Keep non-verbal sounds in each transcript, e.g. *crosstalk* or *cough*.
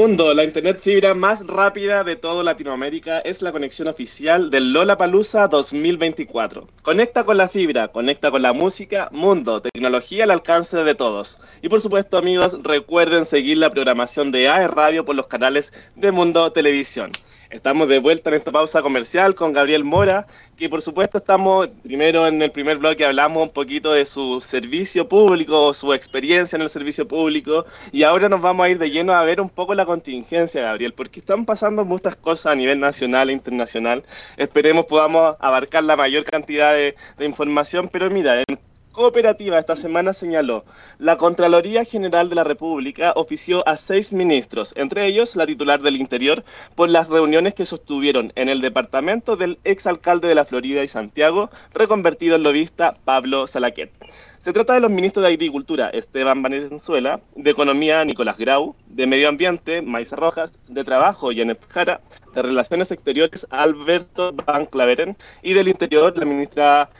Mundo, la internet fibra más rápida de toda Latinoamérica, es la conexión oficial del Lola Palusa 2024. Conecta con la fibra, conecta con la música, Mundo, tecnología al alcance de todos. Y por supuesto, amigos, recuerden seguir la programación de AE Radio por los canales de Mundo Televisión. Estamos de vuelta en esta pausa comercial con Gabriel Mora, que por supuesto estamos, primero en el primer bloque hablamos un poquito de su servicio público, su experiencia en el servicio público, y ahora nos vamos a ir de lleno a ver un poco la contingencia, Gabriel, porque están pasando muchas cosas a nivel nacional e internacional. Esperemos podamos abarcar la mayor cantidad de, de información, pero mira, en Cooperativa esta semana señaló, la Contraloría General de la República ofició a seis ministros, entre ellos la titular del Interior, por las reuniones que sostuvieron en el departamento del exalcalde de la Florida y Santiago, reconvertido en lobista Pablo Salaquet. Se trata de los ministros de Agricultura, Esteban Valenzuela, de Economía, Nicolás Grau, de Medio Ambiente, Maisa Rojas, de Trabajo, Janet Jara, de Relaciones Exteriores, Alberto Van Claveren, y del Interior, la ministra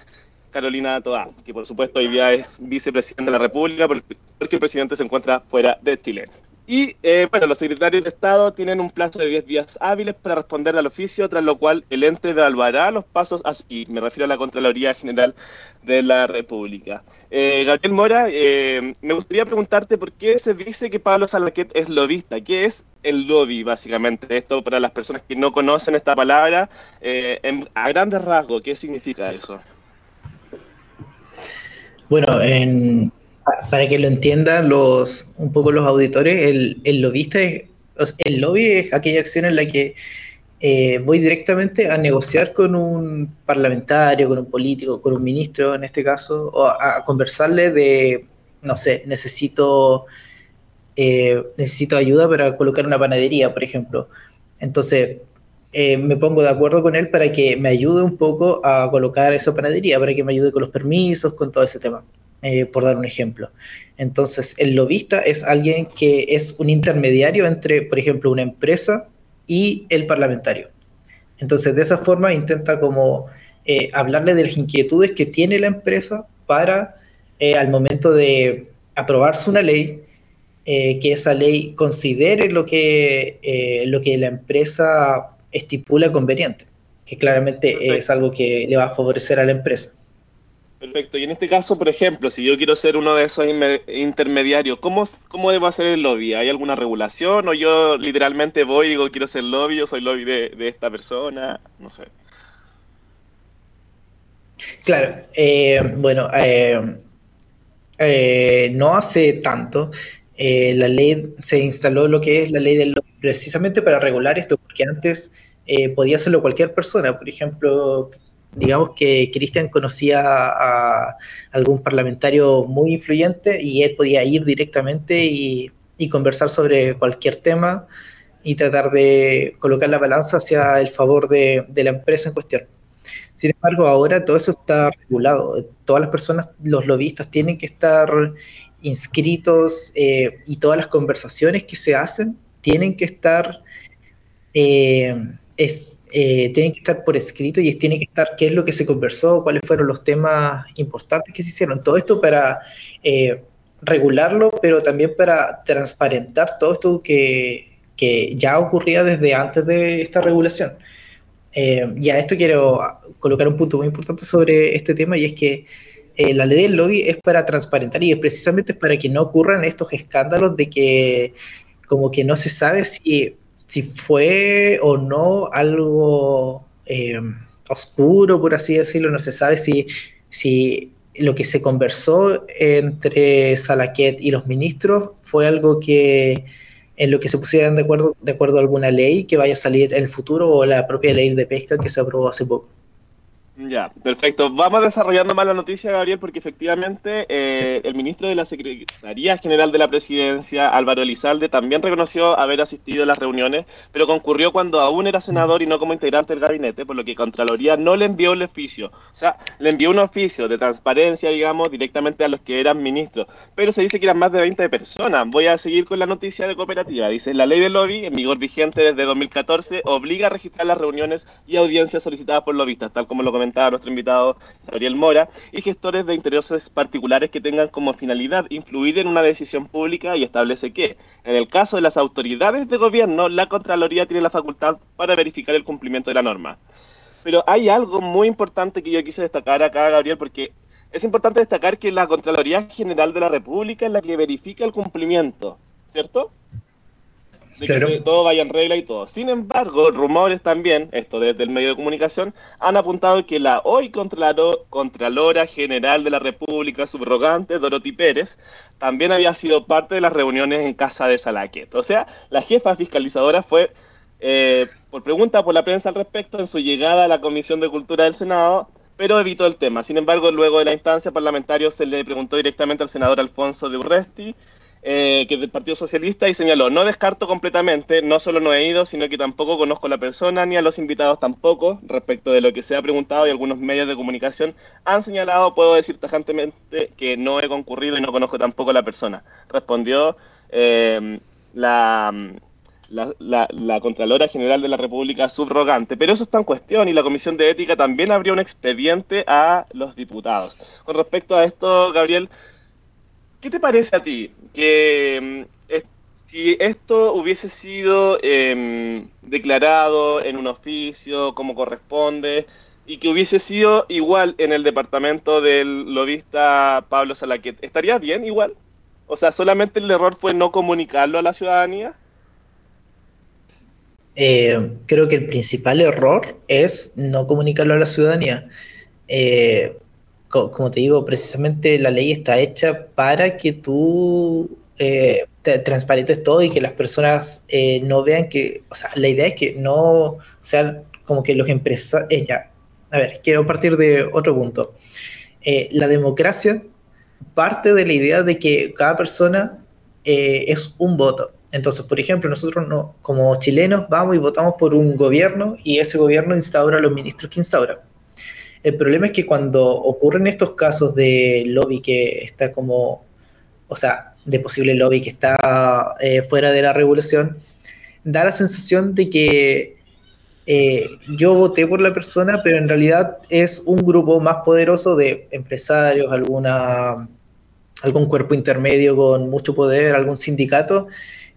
Carolina Toa, que por supuesto hoy día es vicepresidente de la República porque, el presidente se encuentra fuera de Chile. Y eh, bueno, los secretarios de Estado tienen un plazo de 10 días hábiles para responder al oficio, tras lo cual el ente evaluará los pasos así. Me refiero a la Contraloría General de la República. Eh, Gabriel Mora, eh, me gustaría preguntarte por qué se dice que Pablo Salaquet es lobista. ¿Qué es el lobby, básicamente? Esto para las personas que no conocen esta palabra, a grandes rasgos, ¿qué significa eso? Bueno, para que lo entiendan los, un poco los auditores, el, el lobista es, el lobby es aquella acción en la que eh, voy directamente a negociar con un parlamentario, con un político, con un ministro en este caso, o a, conversarle de, no sé, necesito, eh, necesito ayuda para colocar una panadería, por ejemplo. Entonces, eh, me pongo de acuerdo con él para que me ayude un poco a colocar esa panadería, para que me ayude con los permisos, con todo ese tema, eh, por dar un ejemplo. Entonces, el lobista es alguien que es un intermediario entre, por ejemplo, una empresa y el parlamentario. Entonces, de esa forma intenta como eh, hablarle de las inquietudes que tiene la empresa para, al momento de aprobarse una ley, que esa ley considere lo que, lo que la empresa estipula conveniente, que claramente es algo que le va a favorecer a la empresa. Perfecto. Y en este caso, por ejemplo, si yo quiero ser uno de esos intermediarios, ¿cómo, ¿cómo debo hacer el lobby? ¿Hay alguna regulación? ¿O yo literalmente voy y digo, quiero ser lobby, yo soy lobby de, esta persona? No sé. Claro. Eh, bueno, eh, eh, no hace tanto. la ley se instaló lo que es la ley del lobby precisamente para regular esto, porque antes eh, podía hacerlo cualquier persona. Por ejemplo, digamos que Cristian conocía a algún parlamentario muy influyente y él podía ir directamente y, conversar sobre cualquier tema y tratar de colocar la balanza hacia el favor de, la empresa en cuestión. Sin embargo, ahora todo eso está regulado. Todas las personas, los lobistas, tienen que estar inscritos eh, y todas las conversaciones que se hacen tienen que estar eh, es, eh, tienen que estar por escrito y tiene que estar qué es lo que se conversó, cuáles fueron los temas importantes que se hicieron. Todo esto para eh, regularlo, pero también para transparentar todo esto que, que ya ocurría desde antes de esta regulación. y a esto quiero colocar un punto muy importante sobre este tema y es que la ley del lobby es para transparentar y es precisamente para que no ocurran estos escándalos de que como que no se sabe si, si fue o no algo eh, oscuro, por así decirlo, no se sabe si, si lo que se conversó entre Salaquet y los ministros fue algo que en lo que se pusieran de acuerdo, de acuerdo a alguna ley que vaya a salir en el futuro o la propia ley de pesca que se aprobó hace poco. Ya, perfecto. Vamos desarrollando más la noticia, Gabriel, porque efectivamente eh, el ministro de la Secretaría General de la Presidencia, Álvaro Elizalde, también reconoció haber asistido a las reuniones, pero concurrió cuando aún era senador y no como integrante del gabinete, por lo que Contraloría no le envió el oficio. O sea, le envió un oficio de transparencia, digamos, directamente a los que eran ministros. Pero se dice que eran más de 20 personas. Voy a seguir con la noticia de cooperativa. Dice, la ley del lobby, en vigor vigente desde 2014, obliga a registrar las reuniones y audiencias solicitadas por lobistas, tal como lo comentó comentaba nuestro invitado Gabriel Mora, y gestores de intereses particulares que tengan como finalidad influir en una decisión pública y establece que, en el caso de las autoridades de gobierno, la Contraloría tiene la facultad para verificar el cumplimiento de la norma. Pero hay algo muy importante que yo quise destacar acá, Gabriel, porque es importante destacar que la Contraloría General de la República es la que verifica el cumplimiento, ¿cierto? De que todo vaya en regla y todo. Sin embargo, rumores también, esto desde el medio de comunicación, han apuntado que la hoy Contralora General de la República subrogante, Dorothy Pérez, también había sido parte de las reuniones en casa de Salaquet. O sea, la jefa fiscalizadora fue, eh, por pregunta por la prensa al respecto, en su llegada a la Comisión de Cultura del Senado, pero evitó el tema. Sin embargo, luego de la instancia parlamentaria se le preguntó directamente al senador Alfonso de Urresti eh, que es del Partido Socialista, y señaló, no descarto completamente, no solo no he ido, sino que tampoco conozco a la persona ni a los invitados tampoco, respecto de lo que se ha preguntado y algunos medios de comunicación han señalado, puedo decir tajantemente que no he concurrido y no conozco tampoco a la persona. Respondió eh, la, la, la, Contralora General de la República subrogante. Pero eso está en cuestión y la Comisión de Ética también abrió un expediente a los diputados. Con respecto a esto, Gabriel, ¿Qué te parece a ti que mm, si esto hubiese sido em, declarado en un oficio como corresponde y que hubiese sido igual en el departamento del lobista Pablo Salaquet, ¿estaría bien igual? O sea, solamente el error fue no comunicarlo a la ciudadanía. Eh, creo que el principal error es no comunicarlo a la ciudadanía. Eh, como te digo, precisamente la ley está hecha para que tú eh, transparentes todo y que las personas eh, no vean que, o sea, la idea es que no sean como que los empresarios, eh, a ver, quiero partir de otro punto. la democracia parte de la idea de que cada persona es un voto. Entonces, por ejemplo, nosotros no, como chilenos vamos y votamos por un gobierno y ese gobierno instaura a los ministros que instaura. El problema es que cuando ocurren estos casos de lobby que está como, o sea, de posible lobby que está eh, fuera de la regulación, da la sensación de que eh, yo voté por la persona, pero en realidad es un grupo más poderoso de empresarios, alguna, algún cuerpo intermedio con mucho poder, algún sindicato,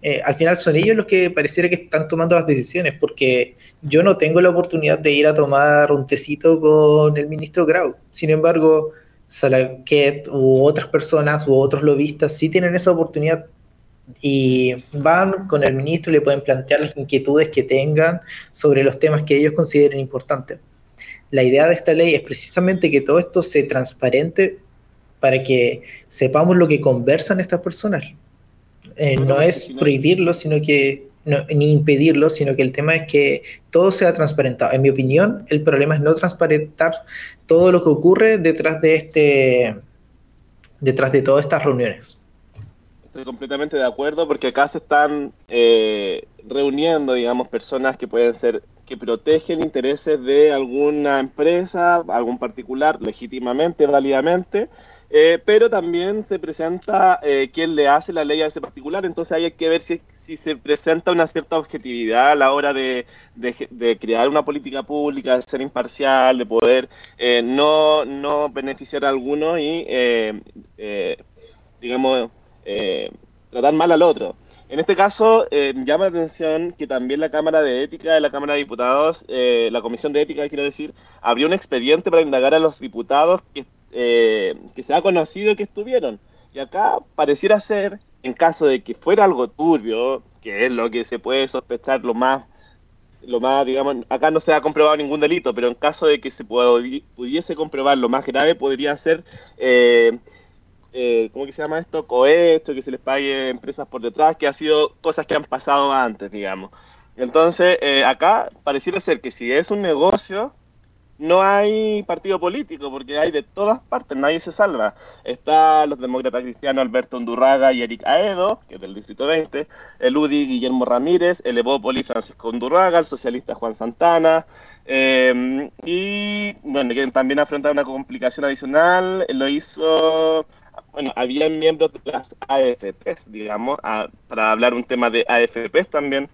eh, al final son ellos los que pareciera que están tomando las decisiones, porque yo no tengo la oportunidad de ir a tomar un tecito con el ministro Grau. Sin embargo, Salaquet u otras personas u otros lobistas sí tienen esa oportunidad y van con el ministro y le pueden plantear las inquietudes que tengan sobre los temas que ellos consideren importantes. La idea de esta ley es precisamente que todo esto se transparente para que sepamos lo que conversan estas personas, eh, no es prohibirlo, sino que ni impedirlo, sino que el tema es que todo sea transparentado. En mi opinión, el problema es no transparentar todo lo que ocurre detrás de este, detrás de todas estas reuniones. Estoy completamente de acuerdo porque acá se están eh, reuniendo, digamos, personas que pueden ser que protegen intereses de alguna empresa, algún particular, legítimamente, válidamente, eh, pero también se presenta eh, quién le hace la ley a ese particular, entonces hay que ver si, si se presenta una cierta objetividad a la hora de, crear una política pública, de ser imparcial, de poder eh, no, no beneficiar a alguno y, digamos, tratar mal al otro. En este caso, llama la atención que también la Cámara de Ética de la Cámara de Diputados, la Comisión de Ética, quiero decir, abrió un expediente para indagar a los diputados que eh, que se ha conocido que estuvieron. Y acá pareciera ser, en caso de que fuera algo turbio, que es lo que se puede sospechar lo más, lo más, digamos, acá no se ha comprobado ningún delito, pero en caso de que se pudiese comprobar lo más grave, podría ser, eh, eh, ¿cómo que se llama esto? Cohecho, que se les pague empresas por detrás, que ha sido cosas que han pasado antes, digamos. Entonces, eh, acá pareciera ser que si es un negocio, no hay partido político, porque hay de todas partes, nadie se salva. Está los demócratas cristianos Alberto Undurraga y Eric Aedo, que es del Distrito 20, el UDI Guillermo Ramírez, el Evópoli Francisco Undurraga, el socialista Juan Santana, em, y bueno, que también afronta una complicación adicional, lo hizo, bueno, había miembros de las AFPs, digamos, para hablar un tema de AFPs también.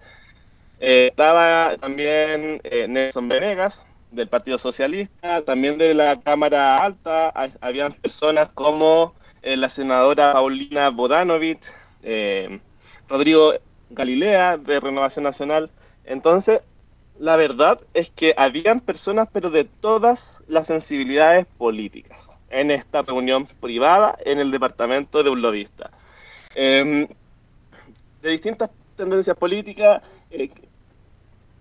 Eh, estaba también eh, Nelson Venegas, del Partido Socialista, también de la Cámara Alta, habían personas como eh, la senadora Paulina Bodanovich, eh, Rodrigo Galilea de Renovación Nacional. Entonces, la verdad es que habían personas, pero de todas las sensibilidades políticas, en esta reunión privada en el departamento de un lobista. Em, de distintas tendencias políticas, eh,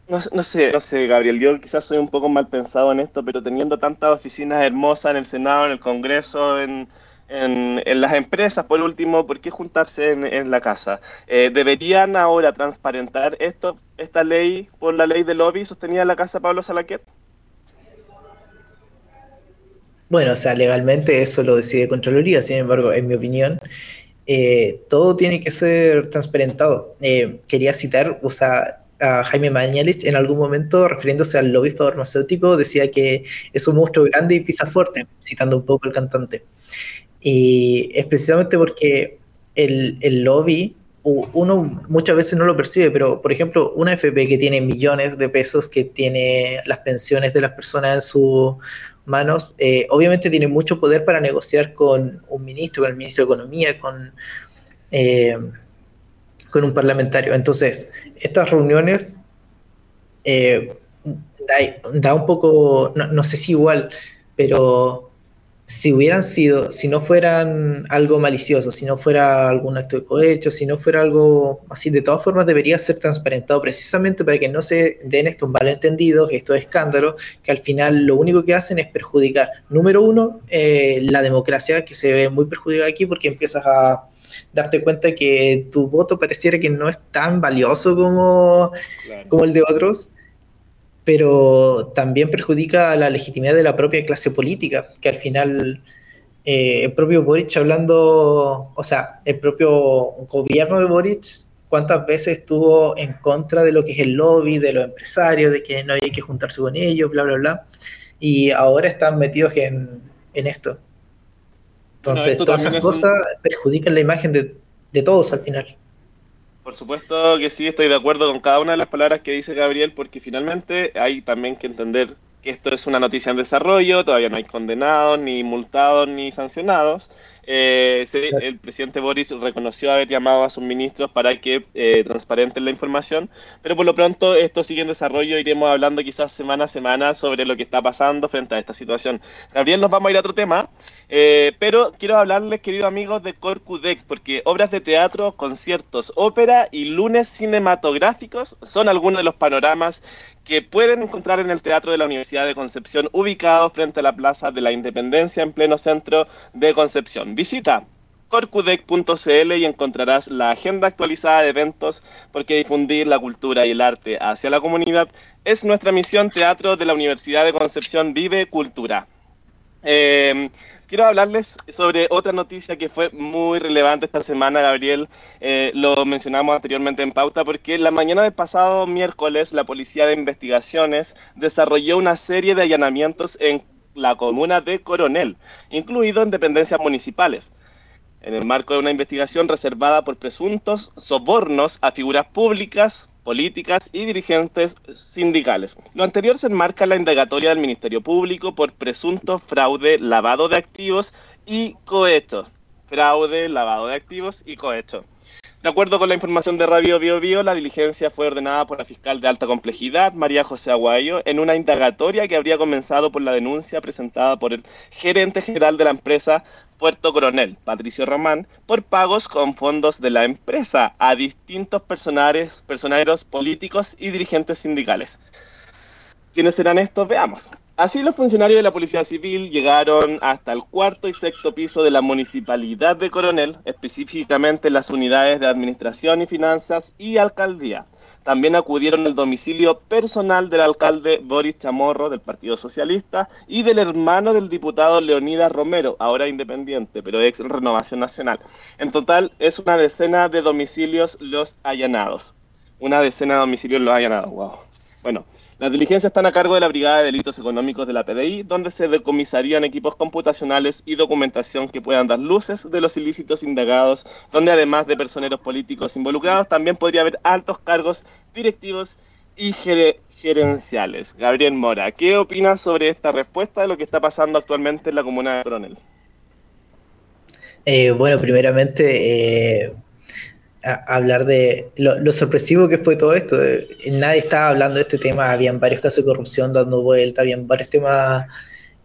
no, sé, no sé, Gabriel, yo quizás soy un poco mal pensado en esto, pero teniendo tantas oficinas hermosas en el Senado, en el Congreso, en, en, las empresas, por último, ¿por qué juntarse en, la casa? Eh, ¿Deberían ahora transparentar esto, esta ley por la ley de lobby sostenida en la casa Pablo Salaquet? Bueno, o sea, legalmente eso lo decide Contraloría, sin embargo, en mi opinión, eh, todo tiene que ser transparentado. Eh, quería citar, o sea, a Jaime Mañalich en algún momento, refiriéndose al lobby farmacéutico, decía que es un monstruo grande y pisa fuerte, citando un poco al cantante. Y es precisamente porque el, el lobby, uno muchas veces no lo percibe, pero por ejemplo, una FP que tiene millones de pesos, que tiene las pensiones de las personas en sus manos, eh, obviamente tiene mucho poder para negociar con un ministro, con el ministro de Economía, con, eh, con un parlamentario. Entonces, estas reuniones eh, da, un poco, no, sé si igual, pero si hubieran sido, si no fueran algo malicioso, si no fuera algún acto de cohecho, si no fuera algo así, de todas formas debería ser transparentado precisamente para que no se den estos malentendidos, estos escándalos, que al final lo único que hacen es perjudicar, número uno, eh, la democracia, que se ve muy perjudicada aquí porque empiezas a darte cuenta que tu voto pareciera que no es tan valioso como, como el de otros pero también perjudica la legitimidad de la propia clase política, que al final eh, el propio Boric hablando, o sea, el propio gobierno de Boric, cuántas veces estuvo en contra de lo que es el lobby, de los empresarios, de que no hay que juntarse con ellos, bla, bla, bla, y ahora están metidos en, esto. Entonces, todas esas cosas perjudican la imagen de, de todos al final. Por supuesto que sí, estoy de acuerdo con cada una de las palabras que dice Gabriel, porque finalmente hay también que entender que esto es una noticia en desarrollo, todavía no hay condenados, ni multados, ni sancionados. Eh, el presidente Boris reconoció haber llamado a sus ministros para que eh, transparenten la información, pero por lo pronto esto sigue en desarrollo, iremos hablando quizás semana a semana sobre lo que está pasando frente a esta situación. Gabriel, nos vamos a ir a otro tema. Eh, pero quiero hablarles, queridos amigos, de Corcudec, porque obras de teatro, conciertos, ópera y lunes cinematográficos son algunos de los panoramas que pueden encontrar en el Teatro de la Universidad de Concepción, ubicado frente a la Plaza de la Independencia en pleno centro de Concepción. Visita corcudec.cl y encontrarás la agenda actualizada de eventos, porque difundir la cultura y el arte hacia la comunidad es nuestra misión. Teatro de la Universidad de Concepción vive cultura. Eh, quiero hablarles sobre otra noticia que fue muy relevante esta semana, Gabriel. Eh, lo mencionamos anteriormente en pauta porque la mañana del pasado miércoles la Policía de Investigaciones desarrolló una serie de allanamientos en la comuna de Coronel, incluido en dependencias municipales en el marco de una investigación reservada por presuntos sobornos a figuras públicas, políticas y dirigentes sindicales. Lo anterior se enmarca en la indagatoria del Ministerio Público por presunto fraude, lavado de activos y cohecho. Fraude, lavado de activos y cohecho. De acuerdo con la información de Radio Bio Bio, la diligencia fue ordenada por la fiscal de alta complejidad, María José Aguayo, en una indagatoria que habría comenzado por la denuncia presentada por el gerente general de la empresa Puerto Coronel, Patricio Román, por pagos con fondos de la empresa a distintos personajes, personeros políticos y dirigentes sindicales. ¿Quiénes serán estos? Veamos. Así los funcionarios de la Policía Civil llegaron hasta el cuarto y sexto piso de la Municipalidad de Coronel, específicamente las unidades de Administración y Finanzas y Alcaldía. También acudieron al domicilio personal del alcalde Boris Chamorro del Partido Socialista y del hermano del diputado Leonidas Romero, ahora independiente, pero ex Renovación Nacional. En total es una decena de domicilios los allanados. Una decena de domicilios los allanados, wow. Bueno, las diligencias están a cargo de la Brigada de Delitos Económicos de la PDI, donde se decomisarían equipos computacionales y documentación que puedan dar luces de los ilícitos indagados, donde además de personeros políticos involucrados, también podría haber altos cargos directivos y gerenciales. Gabriel Mora, ¿qué opinas sobre esta respuesta de lo que está pasando actualmente en la comuna de Coronel? Eh, bueno, primeramente, eh, hablar de lo, sorpresivo que fue todo esto. Nadie estaba hablando de este tema, habían varios casos de corrupción dando vuelta, habían varios temas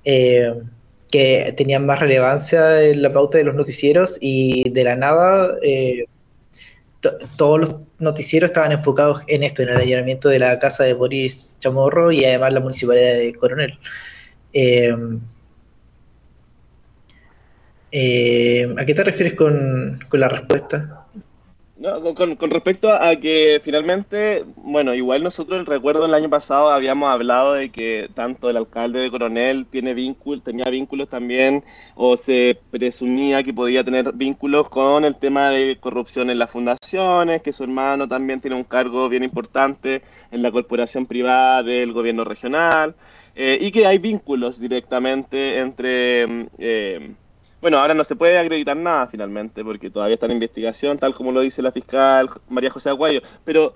eh, que tenían más relevancia en la pauta de los noticieros y de la nada todos los noticieros estaban enfocados en esto, en el allanamiento de la casa de Boris Chamorro y además la municipalidad de Coronel. Eh, eh, ¿A qué te refieres con, con la respuesta? Con, respecto a que finalmente, bueno, igual nosotros recuerdo el año pasado habíamos hablado de que tanto el alcalde de Coronel tiene vínculos, tenía vínculos también, o se presumía que podía tener vínculos con el tema de corrupción en las fundaciones, que su hermano también tiene un cargo bien importante en la corporación privada del gobierno regional, eh, y que hay vínculos directamente entre... Mm, eh, bueno, ahora no se puede acreditar nada finalmente, porque todavía está en investigación, tal como lo dice la fiscal María José Aguayo. Pero,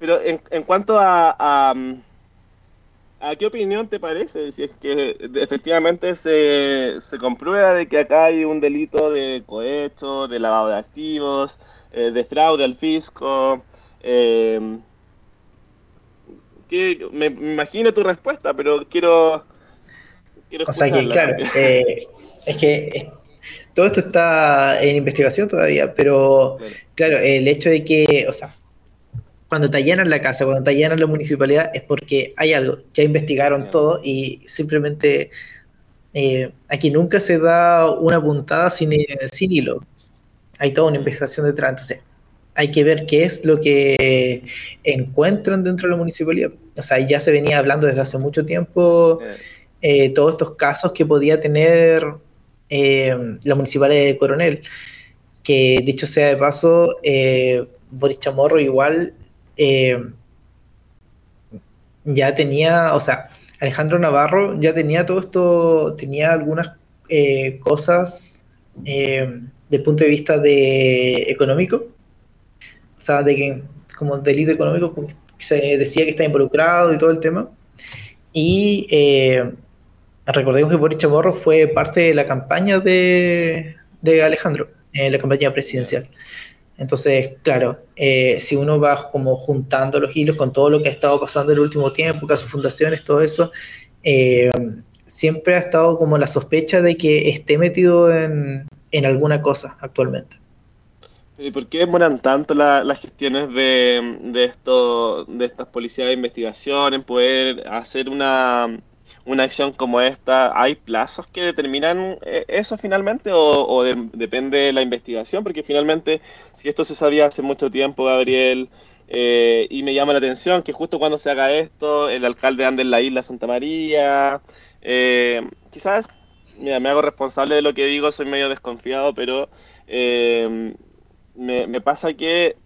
pero en, en cuanto a, a, qué opinión te parece, si es que efectivamente se, se comprueba de que acá hay un delito de cohecho, de lavado de activos, eh, de fraude al fisco. Eh, que, me, imagino tu respuesta, pero quiero... quiero o sea que, claro, eh, *laughs* es que todo esto está en investigación todavía, pero claro. el hecho de que, o sea, cuando te allanan la casa, cuando te allanan la municipalidad, es porque hay algo, ya investigaron todo y simplemente eh, aquí nunca se da una puntada sin, sin hilo. Hay toda una investigación detrás, entonces hay que ver qué es lo que encuentran dentro de la municipalidad. O sea, ya se venía hablando desde hace mucho tiempo eh, todos estos casos que podía tener eh, la municipalidad de Coronel, que dicho sea de paso, eh, Boris Chamorro igual eh, ya tenía, o sea, Alejandro Navarro ya tenía todo esto, tenía algunas cosas desde el punto de vista de económico, o sea, de que como delito económico se decía que está involucrado y todo el tema. Y recordemos que Boris Chamorro fue parte de la campaña de, Alejandro, en la campaña presidencial. Entonces, claro, eh, si uno va como juntando los hilos con todo lo que ha estado pasando en el último tiempo, casos fundaciones, todo eso, eh, siempre ha estado como la sospecha de que esté metido en, alguna cosa actualmente. ¿Y por qué demoran tanto las gestiones de, de, esto, de estas policías de investigación en poder hacer una, una acción como esta, ¿hay plazos que determinan eh, eso finalmente o, depende de la investigación? Porque finalmente, si esto se sabía hace mucho tiempo, Gabriel, eh, y me llama la atención que justo cuando se haga esto, el alcalde anda en la isla Santa María, eh, quizás, mira, me hago responsable de lo que digo, soy medio desconfiado, pero me, me, pasa que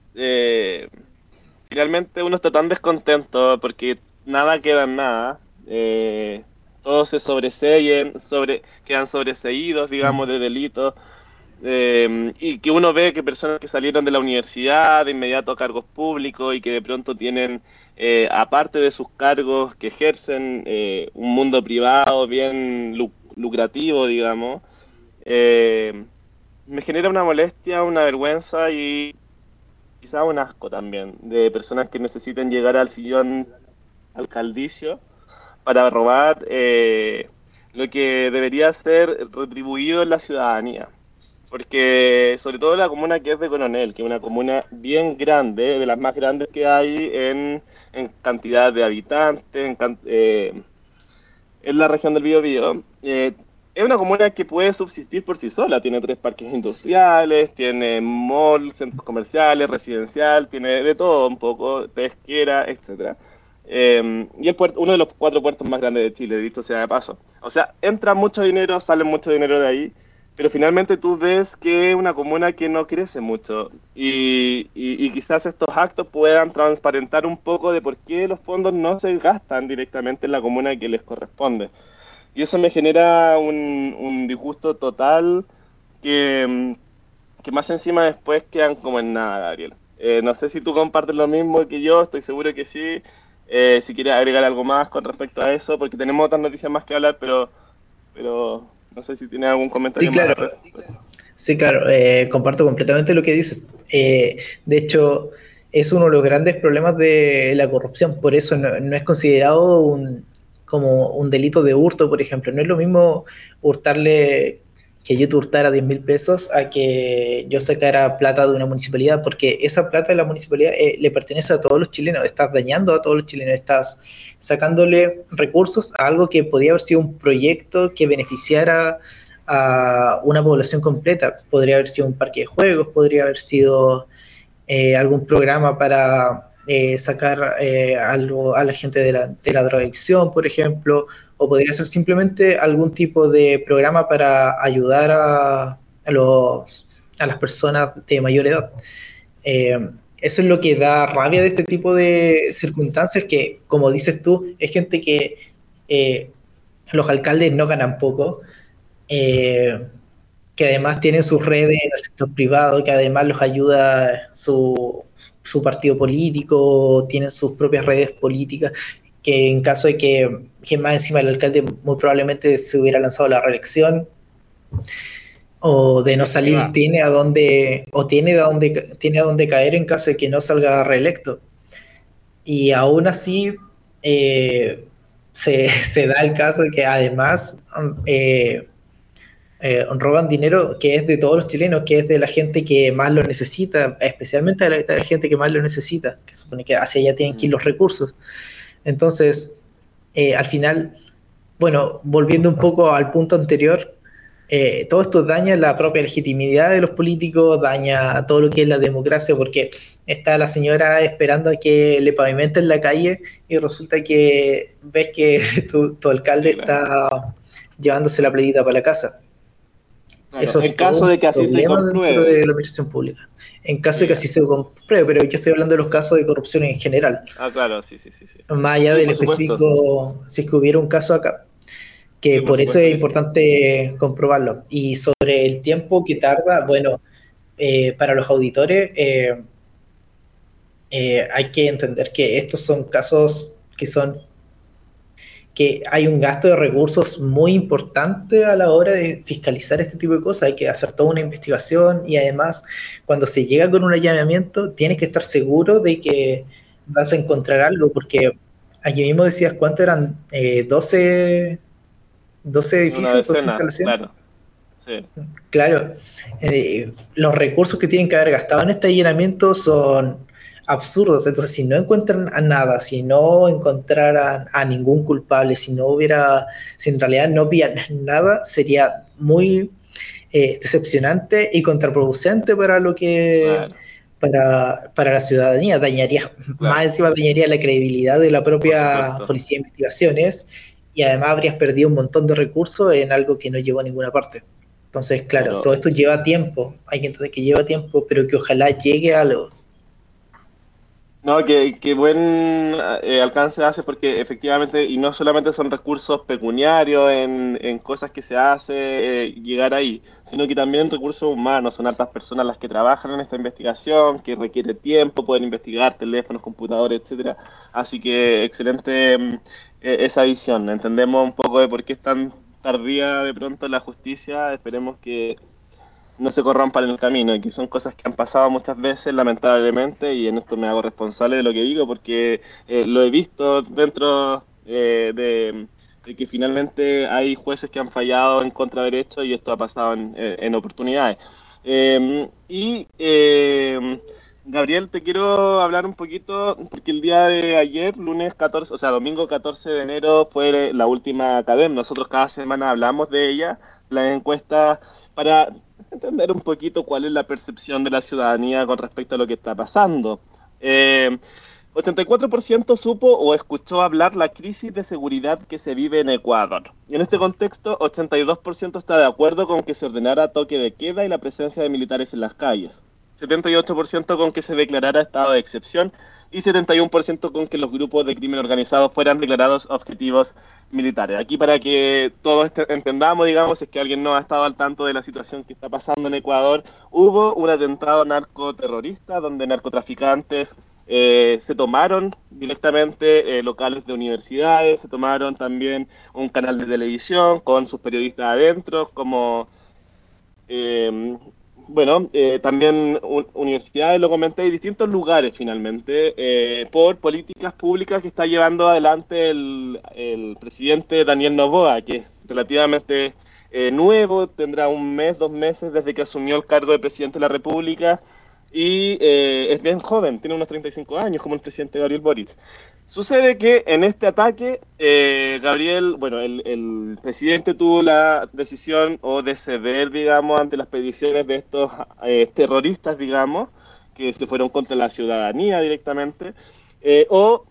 finalmente uno está tan descontento porque nada queda en nada eh, todos se sobreseen, sobre, quedan sobreseídos, digamos, de delitos, eh, y que uno ve que personas que salieron de la universidad de inmediato a cargos públicos y que de pronto tienen, eh, aparte de sus cargos, que ejercen eh, un mundo privado bien lucrativo, digamos, me genera una molestia, una vergüenza y quizá un asco también de personas que necesiten llegar al sillón alcaldicio para robar eh, lo que debería ser retribuido en la ciudadanía. Porque sobre todo la comuna que es de Coronel, que es una comuna bien grande, de las más grandes que hay en, cantidad de habitantes, en, eh, en la región del Biobío, eh, es una comuna que puede subsistir por sí sola. Tiene tres parques industriales, tiene malls, centros comerciales, residencial, tiene de todo un poco, pesquera, etcétera. Eh, y es uno de los cuatro puertos más grandes de Chile, visto sea de paso. O sea, entra mucho dinero, sale mucho dinero de ahí, pero finalmente tú ves que es una comuna que no crece mucho. Y, y, quizás estos actos puedan transparentar un poco de por qué los fondos no se gastan directamente en la comuna que les corresponde. Y eso me genera un, un disgusto total que, que más encima después quedan como en nada, Gabriel. Eh, no sé si tú compartes lo mismo que yo, estoy seguro que sí. Eh, si quiere agregar algo más con respecto a eso, porque tenemos otras noticias más que hablar, pero, pero no sé si tiene algún comentario. Sí, claro. Sí, claro, eh, comparto completamente lo que dice. Eh, de hecho, es uno de los grandes problemas de la corrupción, por eso no, no es considerado un, como un delito de hurto, por ejemplo. No es lo mismo hurtarle que yo hurtara 10 mil pesos a que yo sacara plata de una municipalidad, porque esa plata de la municipalidad eh, le pertenece a todos los chilenos, estás dañando a todos los chilenos, estás sacándole recursos a algo que podía haber sido un proyecto que beneficiara a una población completa, podría haber sido un parque de juegos, podría haber sido eh, algún programa para eh, sacar algo a la gente de la, de la drogadicción, por ejemplo, o podría ser simplemente algún tipo de programa para ayudar a, a, los, a las personas de mayor edad. Eh, eso es lo que da rabia de este tipo de circunstancias, que como dices tú, es gente que eh, los alcaldes no ganan poco, eh, que además tienen sus redes en el sector privado, que además los ayuda su, su partido político, tienen sus propias redes políticas, que en caso de que, que, más encima el alcalde muy probablemente se hubiera lanzado la reelección o de no salir tiene a dónde o tiene a dónde tiene a dónde caer en caso de que no salga reelecto. Y aún así eh, se, *laughs* se, da el caso de que además eh, eh, roban dinero que es de todos los chilenos, que es de la gente que más lo necesita, especialmente de la, de la gente que más lo necesita, que supone que hacia allá tienen que ir los recursos. Entonces, eh, al final, bueno, volviendo un poco al punto anterior, eh, todo esto daña la propia legitimidad de los políticos, daña todo lo que es la democracia, porque está la señora esperando a que le pavimenten la calle y resulta que ves que *laughs* tu, tu alcalde está llevándose la pledita para la casa. Claro, Eso en caso de que así se compruebe. de la administración pública en caso de que así se compruebe, pero yo estoy hablando de los casos de corrupción en general. Ah, claro, sí, sí, sí. sí. Más allá Sí, del específico, supuesto. si es que hubiera un caso acá, que Sí, por por eso es importante comprobarlo. Y sobre el tiempo que tarda, bueno, eh, para los auditores eh, eh, hay que entender que estos son casos que son que hay un gasto de recursos muy importante a la hora de fiscalizar este tipo de cosas. Hay que hacer toda una investigación y además cuando se llega con un allanamiento tienes que estar seguro de que vas a encontrar algo porque aquí mismo decías cuánto eran eh, 12, 12 Una edificios, 12 decena, instalaciones. claro. Sí. Claro, eh, los recursos que tienen que haber gastado en este allanamiento son absurdos. Entonces, si no encuentran a nada, si no encontraran a ningún culpable, si no hubiera, si en realidad no pillan nada, sería muy eh, decepcionante y contraproducente para lo que Claro. para, para la ciudadanía. Dañaría, más encima dañaría la credibilidad de la propia policía de investigaciones y además habrías perdido un montón de recursos en algo que no llegó a ninguna parte. Entonces, claro, Claro. todo esto lleva tiempo, hay que entender que lleva tiempo, pero que ojalá llegue a algo. No, que, que buen eh, alcance hace porque efectivamente, y no solamente son recursos pecuniarios en, en cosas que se hace eh, llegar ahí, sino que también recursos humanos, son hartas personas las que trabajan en esta investigación, que requiere tiempo, pueden investigar teléfonos, computadores, etcétera. Así que excelente mm, eh, esa visión. Entendemos un poco de por qué es tan tardía de pronto la justicia, esperemos que no se corrompan en el camino y que son cosas que han pasado muchas veces lamentablemente y en esto me hago responsable de lo que digo porque eh, lo he visto dentro eh, de, de que finalmente hay jueces que han fallado en contra de derechos y esto ha pasado en, eh, en oportunidades. Eh, y eh, Gabriel, te quiero hablar un poquito porque el día de ayer, lunes 14, o sea, domingo 14 de enero fue la última academia. Nosotros cada semana hablamos de ella, las encuestas para entender un poquito cuál es la percepción de la ciudadanía con respecto a lo que está pasando. Eh, 84% supo o escuchó hablar la crisis de seguridad que se vive en Ecuador. Y en este contexto, 82% está de acuerdo con que se ordenara toque de queda y la presencia de militares en las calles. 78% con que se declarara estado de excepción y 71% con que los grupos de crimen organizado fueran declarados objetivos militares. Aquí para que todos entendamos, digamos, es que alguien no ha estado al tanto de la situación que está pasando en Ecuador, hubo un atentado narcoterrorista donde narcotraficantes eh, se tomaron directamente eh, locales de universidades, se tomaron también un canal de televisión con sus periodistas adentro, como, eh, bueno, también universidades, lo comenté, y distintos lugares finalmente, por políticas públicas que está llevando adelante el, el presidente Daniel Novoa, que es relativamente nuevo, tendrá un mes, dos meses desde que asumió el cargo de presidente de la República y eh, es bien joven, tiene unos 35 años, como el presidente Gabriel Boric. Sucede que en este ataque, eh, Gabriel, bueno, el, presidente tuvo la decisión o de ceder, digamos, ante las peticiones de estos eh, terroristas, digamos, que se fueron contra la ciudadanía directamente, o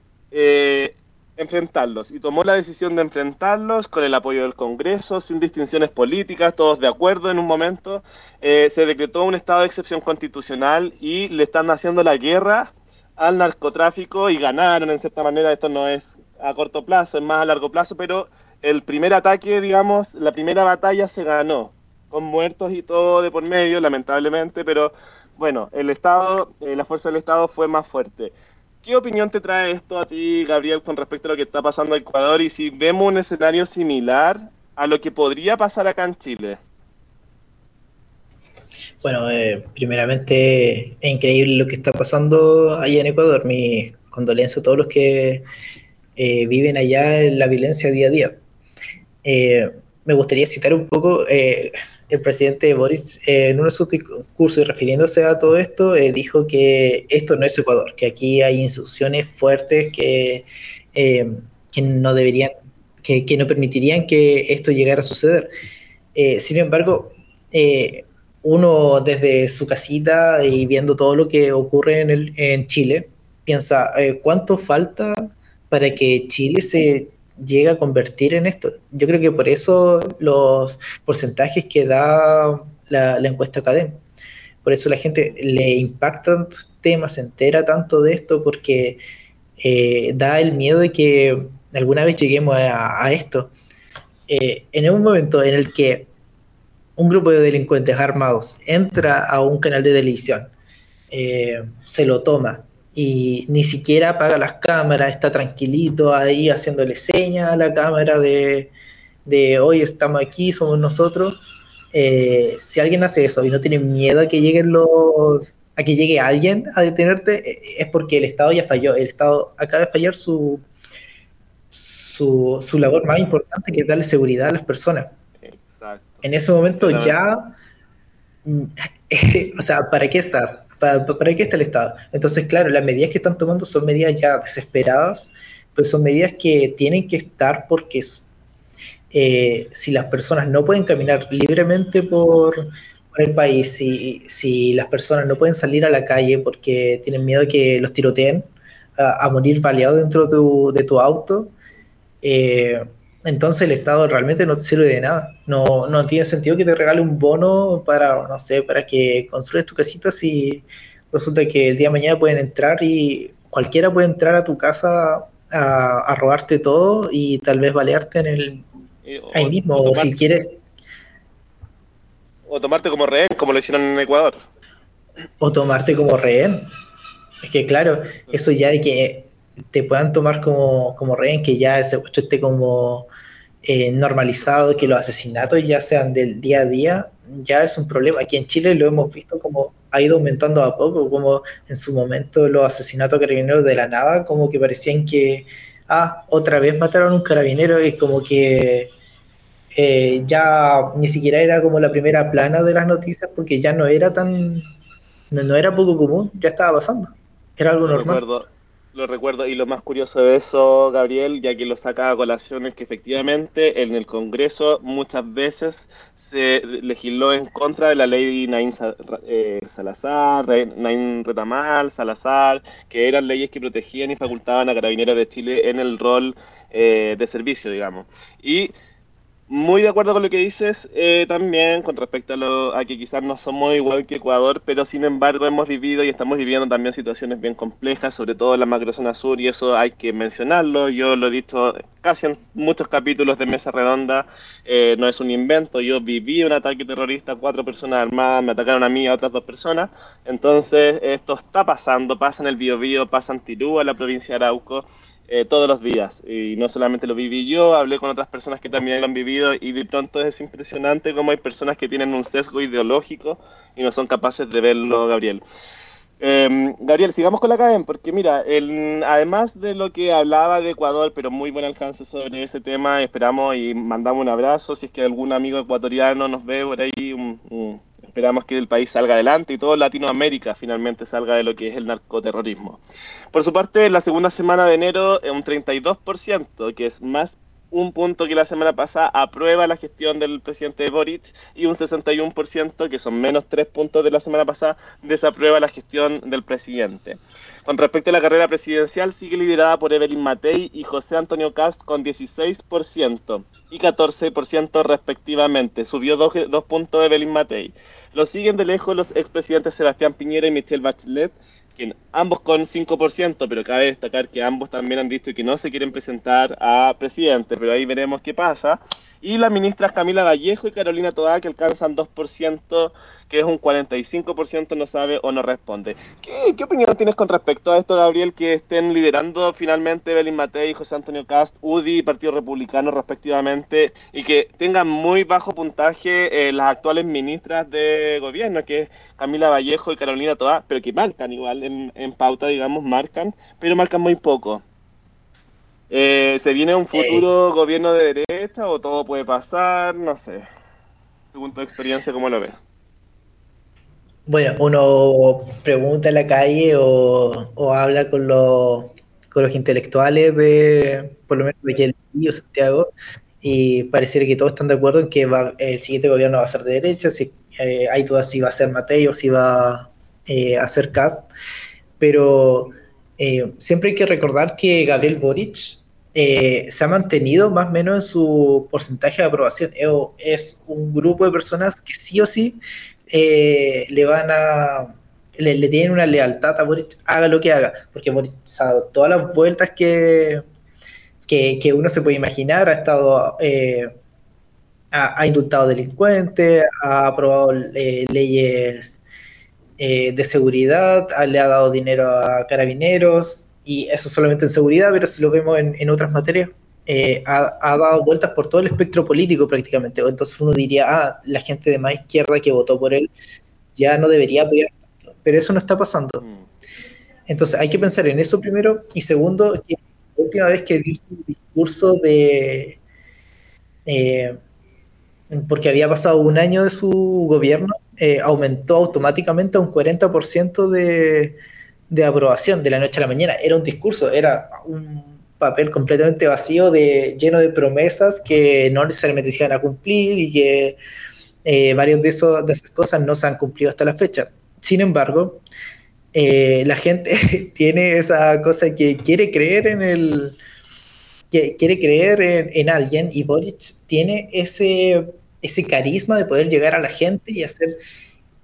enfrentarlos y tomó la decisión de enfrentarlos con el apoyo del Congreso, sin distinciones políticas, todos de acuerdo en un momento. Eh, se decretó un estado de excepción constitucional y le están haciendo la guerra al narcotráfico y ganaron en cierta manera. Esto no es a corto plazo, es más a largo plazo, pero el primer ataque, digamos, la primera batalla se ganó, con muertos y todo de por medio, lamentablemente, pero bueno, el Estado, eh, la fuerza del Estado fue más fuerte. ¿Qué opinión te trae esto a ti, Gabriel, con respecto a lo que está pasando en Ecuador y si vemos un escenario similar a lo que podría pasar acá en Chile? Bueno, eh, primeramente es increíble lo que está pasando allá en Ecuador. Mi condolencia a todos los que eh, viven allá en la violencia día a día. Eh, me gustaría citar un poco el presidente Boris, eh, en uno de sus discursos, refiriéndose a todo esto, eh, dijo que esto no es Ecuador, que aquí hay instituciones fuertes que, eh, que no deberían, que, que, no permitirían que esto llegara a suceder. sin embargo, uno desde su casita y viendo todo lo que ocurre en, el, en Chile, piensa, ¿cuánto falta para que Chile se llega a convertir en esto. Yo creo que por eso los porcentajes que da la, encuesta Academ. Por eso la gente le impacta temas, se entera tanto de esto, porque eh, da el miedo de que alguna vez lleguemos a, esto. Eh, en un momento en el que un grupo de delincuentes armados entra a un canal de televisión, eh, se lo toma, y ni siquiera apaga las cámaras, está tranquilito ahí haciéndole señas a la cámara de, hoy estamos aquí, somos nosotros. Eh, si alguien hace eso y no tiene miedo a que lleguen los a que llegue alguien a detenerte, eh, es porque el Estado ya falló. El Estado acaba de fallar su, su, su labor más importante que es darle seguridad a las personas. En ese momento ya, mm, *laughs* o sea, ¿para qué estás? ¿Para, qué está el Estado? Entonces, claro, las medidas que están tomando son medidas ya desesperadas, pero son medidas que tienen que estar porque eh, si las personas no pueden caminar libremente por, el país, si, si, las personas no pueden salir a la calle porque tienen miedo que los tiroteen, a, morir baleados dentro tu, de tu auto, eh, entonces el Estado realmente no te sirve de nada. No, no tiene sentido que te regale un bono para, no sé, para que construyas tu casita si resulta que el día de mañana pueden entrar y cualquiera puede entrar a tu casa a, robarte todo y tal vez balearte en el ahí mismo, o, si quieres. O tomarte como rehén, como lo hicieron en Ecuador. O tomarte como rehén. Es que claro, eso ya de que te puedan tomar como, como rehén, que ya el secuestro esté como eh, normalizado, que los asesinatos ya sean del día a día, ya es un problema. Aquí en Chile lo hemos visto como ha ido aumentando a poco, como en su momento los asesinatos carabineros de la nada, como que parecían que, ah, otra vez mataron un carabinero y como que eh, ya ni siquiera era como la primera plana de las noticias porque ya no era tan, no, era poco común, ya estaba pasando, era algo normal. Lo recuerdo, y lo más curioso de eso, Gabriel, ya que lo saca a colación, es que efectivamente en el Congreso muchas veces se legisló en contra de la ley Nain eh, Salazar, Nain Retamal, Salazar, que eran leyes que protegían y facultaban a carabineros de Chile en el rol eh, de servicio, digamos. Y Muy de acuerdo con lo que dices eh, también con respecto a, lo, a que quizás no somos igual que Ecuador, pero sin embargo hemos vivido y estamos viviendo también situaciones bien complejas, sobre todo en la macrozona sur, y eso hay que mencionarlo. Yo lo he dicho casi en muchos capítulos de Mesa Redonda, eh, no es un invento. Yo viví un ataque terrorista, cuatro personas armadas me atacaron a mí y a otras dos personas. Entonces, esto está pasando, pasa en el Biobío, pasa en Tirúa, la provincia de Arauco. Eh, todos los días. Y no solamente lo viví yo, hablé con otras personas que también lo han vivido y de pronto es impresionante cómo hay personas que tienen un sesgo ideológico y no son capaces de verlo, Gabriel. Eh, Gabriel, sigamos con la cadena, porque mira, el, además de lo que hablaba de Ecuador, pero muy buen alcance sobre ese tema, esperamos y mandamos un abrazo, si es que algún amigo ecuatoriano nos ve por ahí, un, un Esperamos que el país salga adelante y todo Latinoamérica finalmente salga de lo que es el narcoterrorismo. Por su parte, en la segunda semana de enero, un 32%, que es más un punto que la semana pasada aprueba la gestión del presidente Boric y un 61%, que son menos tres puntos de la semana pasada, desaprueba la gestión del presidente. Con respecto a la carrera presidencial, sigue liderada por Evelyn Matei y José Antonio Cast con 16% y 14% respectivamente. Subió dos, dos puntos Evelyn Matei. Lo siguen de lejos los expresidentes Sebastián Piñera y Michelle Bachelet, quien ambos con 5%, pero cabe destacar que ambos también han dicho que no se quieren presentar a presidente, pero ahí veremos qué pasa. Y las ministras Camila Vallejo y Carolina Toda, que alcanzan 2%, que es un 45% no sabe o no responde. ¿Qué, ¿Qué, opinión tienes con respecto a esto, Gabriel, que estén liderando finalmente Belín Matei José Antonio Cast, UDI y Partido Republicano respectivamente, y que tengan muy bajo puntaje eh, las actuales ministras de gobierno, que es Camila Vallejo y Carolina Toda, pero que marcan igual en, en pauta, digamos, marcan, pero marcan muy poco? Eh, ¿Se viene un futuro eh. gobierno de derecha o todo puede pasar? No sé. Según tu experiencia, ¿cómo lo ves? Bueno, uno pregunta en la calle o, o habla con los, con los intelectuales de, por lo menos de aquí el Santiago, y pareciera que todos están de acuerdo en que va, el siguiente gobierno va a ser de derecha, si, eh, hay dudas si va a ser Mateo, si va eh, a ser Cast, pero eh, siempre hay que recordar que Gabriel Boric se ha mantenido más o menos en su porcentaje de aprobación. Es un grupo de personas que sí o sí eh, le van a. Le, tienen una lealtad a Boric, haga lo que haga, porque Boric ha dado todas las vueltas que, que, uno se puede imaginar, ha estado. Eh, ha, indultado delincuentes, ha aprobado leyes de seguridad, le ha dado dinero a carabineros, y eso solamente en seguridad, pero si lo vemos en, otras materias, eh, ha, dado vueltas por todo el espectro político prácticamente. Entonces uno diría, ah, la gente de más izquierda que votó por él ya no debería apoyar, pero eso no está pasando. Mm. Entonces hay que pensar en eso primero y segundo, que la última vez que dio su discurso de... Eh, porque había pasado un año de su gobierno, eh, aumentó automáticamente a un 40% de, de aprobación de la noche a la mañana. Era un discurso, era un papel completamente vacío, de, lleno de promesas que no necesariamente se iban a cumplir y que eh, varias de, de esas cosas no se han cumplido hasta la fecha. Sin embargo, eh, la gente *laughs* tiene esa cosa que quiere creer en el que quiere creer en, alguien y Boric tiene ese, ese carisma de poder llegar a la gente y hacer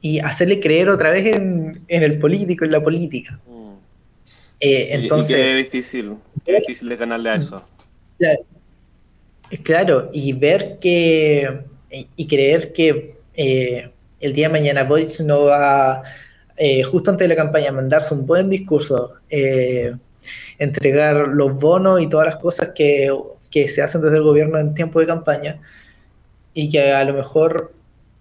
y hacerle creer otra vez en, el político, en la política. Mm. Eh, entonces, y, es difícil, es difícil de ganarle a eso. Claro, y ver que, y creer que eh, el día de mañana Boric no va, eh, justo antes de la campaña, mandarse un buen discurso, entregar los bonos y todas las cosas que, que se hacen desde el gobierno en tiempo de campaña, y que a lo mejor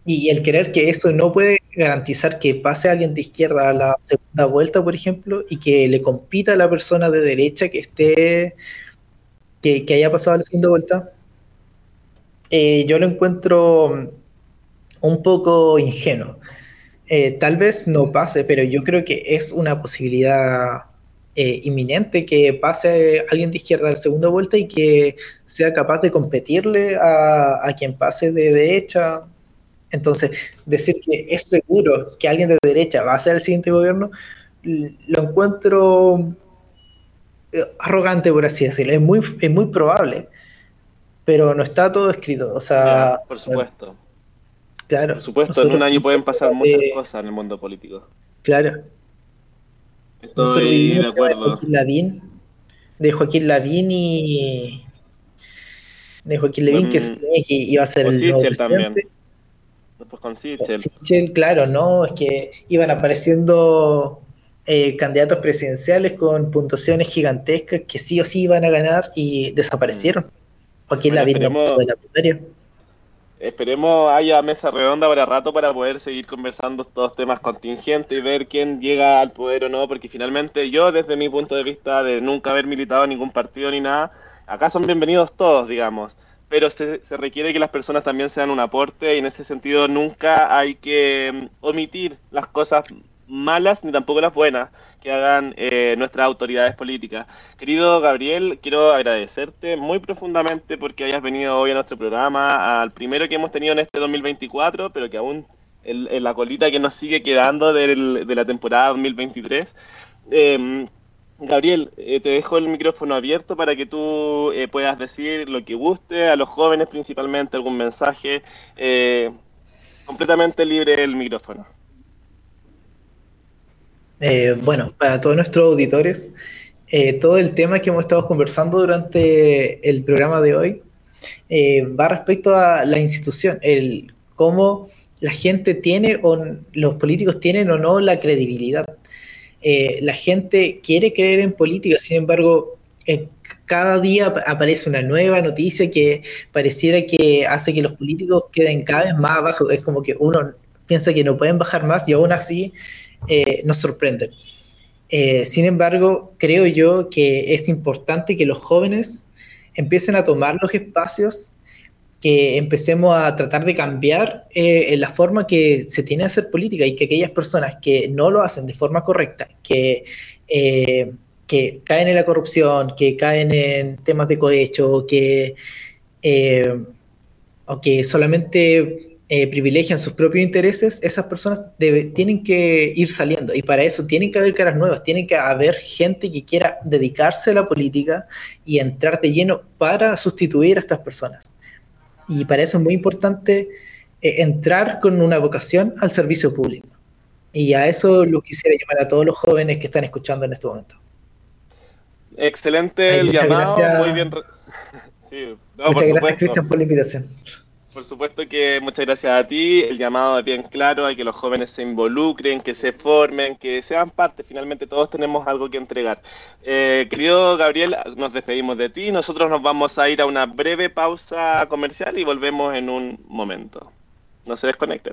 y el creer que eso no puede garantizar que pase alguien de izquierda a la segunda vuelta, por ejemplo, y que le compita a la persona de derecha que esté, que, haya pasado a la segunda vuelta, eh, yo lo encuentro un poco ingenuo. Eh, tal vez no pase, pero yo creo que es una posibilidad eh, inminente que pase alguien de izquierda a la segunda vuelta y que sea capaz de competirle a quien pase de derecha entonces, decir que es seguro que alguien de derecha va a ser el siguiente gobierno, lo encuentro eh, arrogante, por así decirlo. Es muy, es muy probable, pero no está todo escrito. O sea, por supuesto. Claro. Por supuesto, en un año pueden pasar muchas cosas en el mundo político. Claro. Estoy de acuerdo. De Joaquín Lavín, de Joaquín Lavín y. De Joaquín Lavín, que, que iba a ser el nuevo presidente. Después con Sichel. Sichel, claro, ¿no? Es que iban apareciendo eh, candidatos presidenciales con puntuaciones gigantescas que sí o sí iban a ganar y desaparecieron. Mm. Joaquín Lavín no pasó de la primaria. Esperemos haya mesa redonda para rato para poder seguir conversando estos temas contingentes y ver quién llega al poder o no, porque finalmente yo desde mi punto de vista de nunca haber militado en ningún partido ni nada, acá son bienvenidos todos, digamos, pero se, se requiere que las personas también sean un aporte y en ese sentido nunca hay que mm, omitir las cosas malas ni tampoco las buenas que hagan eh, nuestras autoridades políticas. Querido Gabriel, quiero agradecerte muy profundamente porque hayas venido hoy a nuestro programa, al primero que hemos tenido en este 2024, pero que aún en, la colita que nos sigue quedando de la temporada 2023. Em, Gabriel, eh, te dejo el micrófono abierto para que tú eh, puedas decir lo que guste a los jóvenes principalmente, algún mensaje. completamente libre el micrófono. Eh, bueno, para todos nuestros auditores, eh, todo el tema que hemos estado conversando durante el programa de hoy eh, va respecto a la institución, el cómo la gente tiene o los políticos tienen o no la credibilidad. La gente quiere creer en política, sin embargo, cada día aparece una nueva noticia que pareciera que hace que los políticos queden cada vez más abajo. Es como que uno piensa que no pueden bajar más y aún así eh, nos sorprenden. Eh, sin embargo, creo yo que es importante que los jóvenes empiecen a tomar los espacios, que empecemos a tratar de cambiar eh, la forma que se tiene de hacer política y que aquellas personas que no lo hacen de forma correcta, que, que caen en la corrupción, que caen en temas de cohecho, que, o que solamente eh, privilegian sus propios intereses, esas personas tienen que ir saliendo. Y para eso tienen que haber caras nuevas, tienen que haber gente que quiera dedicarse a la política y entrar de lleno para sustituir a estas personas. Y para eso es muy importante eh, entrar con una vocación al servicio público. Y a eso lo quisiera llamar a todos los jóvenes que están escuchando en este momento. Excelente el llamado, muy bien. *laughs* muchas gracias, Cristian, por la invitación. Por supuesto que muchas gracias a ti. El llamado es bien claro a que los jóvenes se involucren, que se formen, que sean parte. Finalmente todos tenemos algo que entregar. Eh, querido Gabriel, nos despedimos de ti. Nosotros nos vamos a ir a una breve pausa comercial y volvemos en un momento. No se desconecten.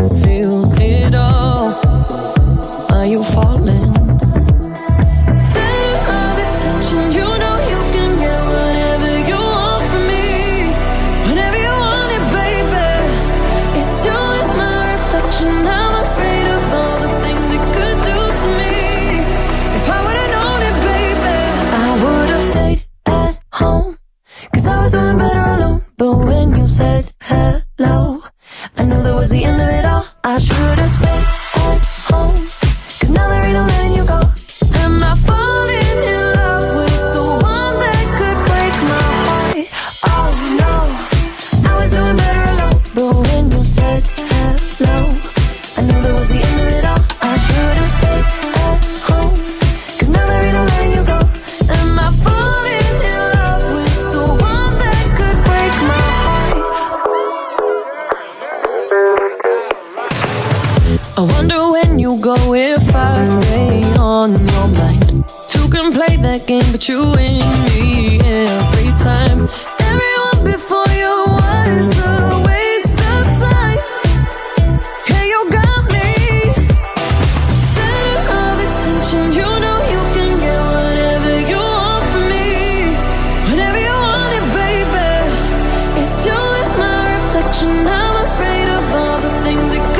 things that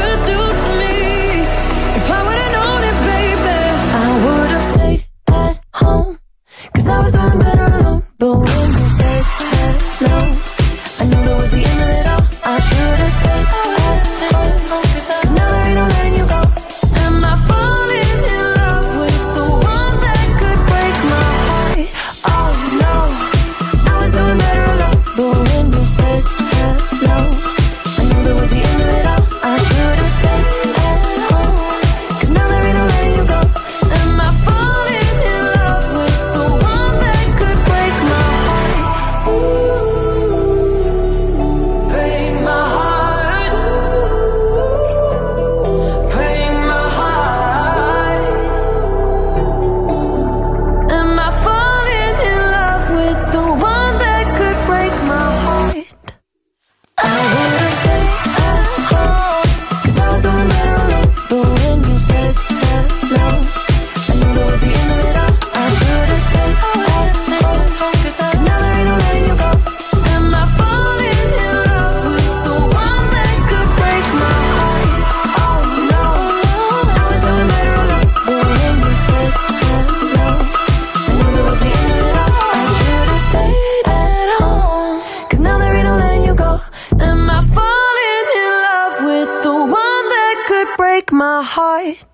my heart.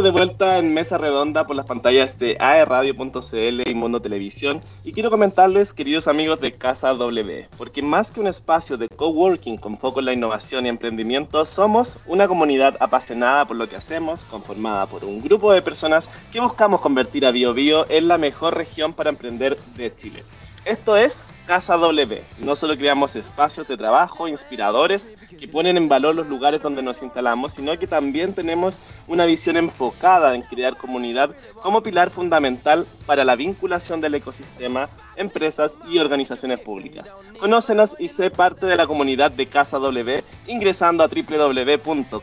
Estamos de vuelta en Mesa Redonda por las pantallas de aerradio.cl y Mundo Televisión y quiero comentarles, queridos amigos de Casa W, porque más que un espacio de coworking con foco en la innovación y emprendimiento, somos una comunidad apasionada por lo que hacemos, conformada por un grupo de personas que buscamos convertir a BioBio en la mejor región para emprender de Chile. Esto es Casa W. No solo creamos espacios de trabajo inspiradores que ponen en valor los lugares donde nos instalamos, sino que también tenemos una visión enfocada en crear comunidad como pilar fundamental para la vinculación del ecosistema, empresas y organizaciones públicas. Conócenos y sé parte de la comunidad de Casa W ingresando a www.casaw.org.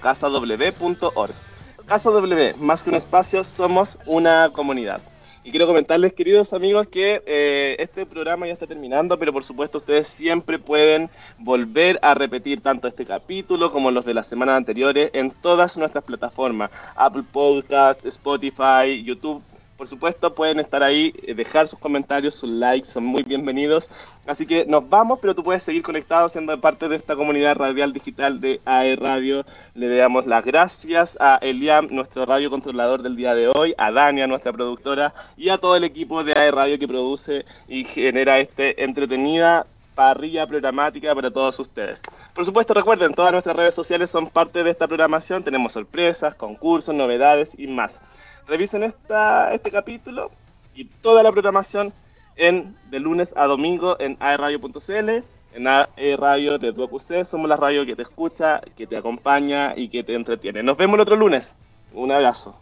Casa W, más que un espacio, somos una comunidad. Y quiero comentarles, queridos amigos, que eh, este programa ya está terminando, pero por supuesto ustedes siempre pueden volver a repetir tanto este capítulo como los de las semanas anteriores en todas nuestras plataformas, Apple Podcast, Spotify, YouTube por supuesto, pueden estar ahí, eh, dejar sus comentarios, sus likes, son muy bienvenidos. Así que nos vamos, pero tú puedes seguir conectado siendo parte de esta comunidad radial digital de AE Radio. Le damos las gracias a Eliam, nuestro radio controlador del día de hoy, a Dania, nuestra productora, y a todo el equipo de AE Radio que produce y genera este entretenida parrilla programática para todos ustedes. Por supuesto, recuerden, todas nuestras redes sociales son parte de esta programación. Tenemos sorpresas, concursos, novedades y más revisen esta, este capítulo y toda la programación en de lunes a domingo en aerradio.cl, en aerradio de tu somos la radio que te escucha, que te acompaña y que te entretiene. Nos vemos el otro lunes. Un abrazo.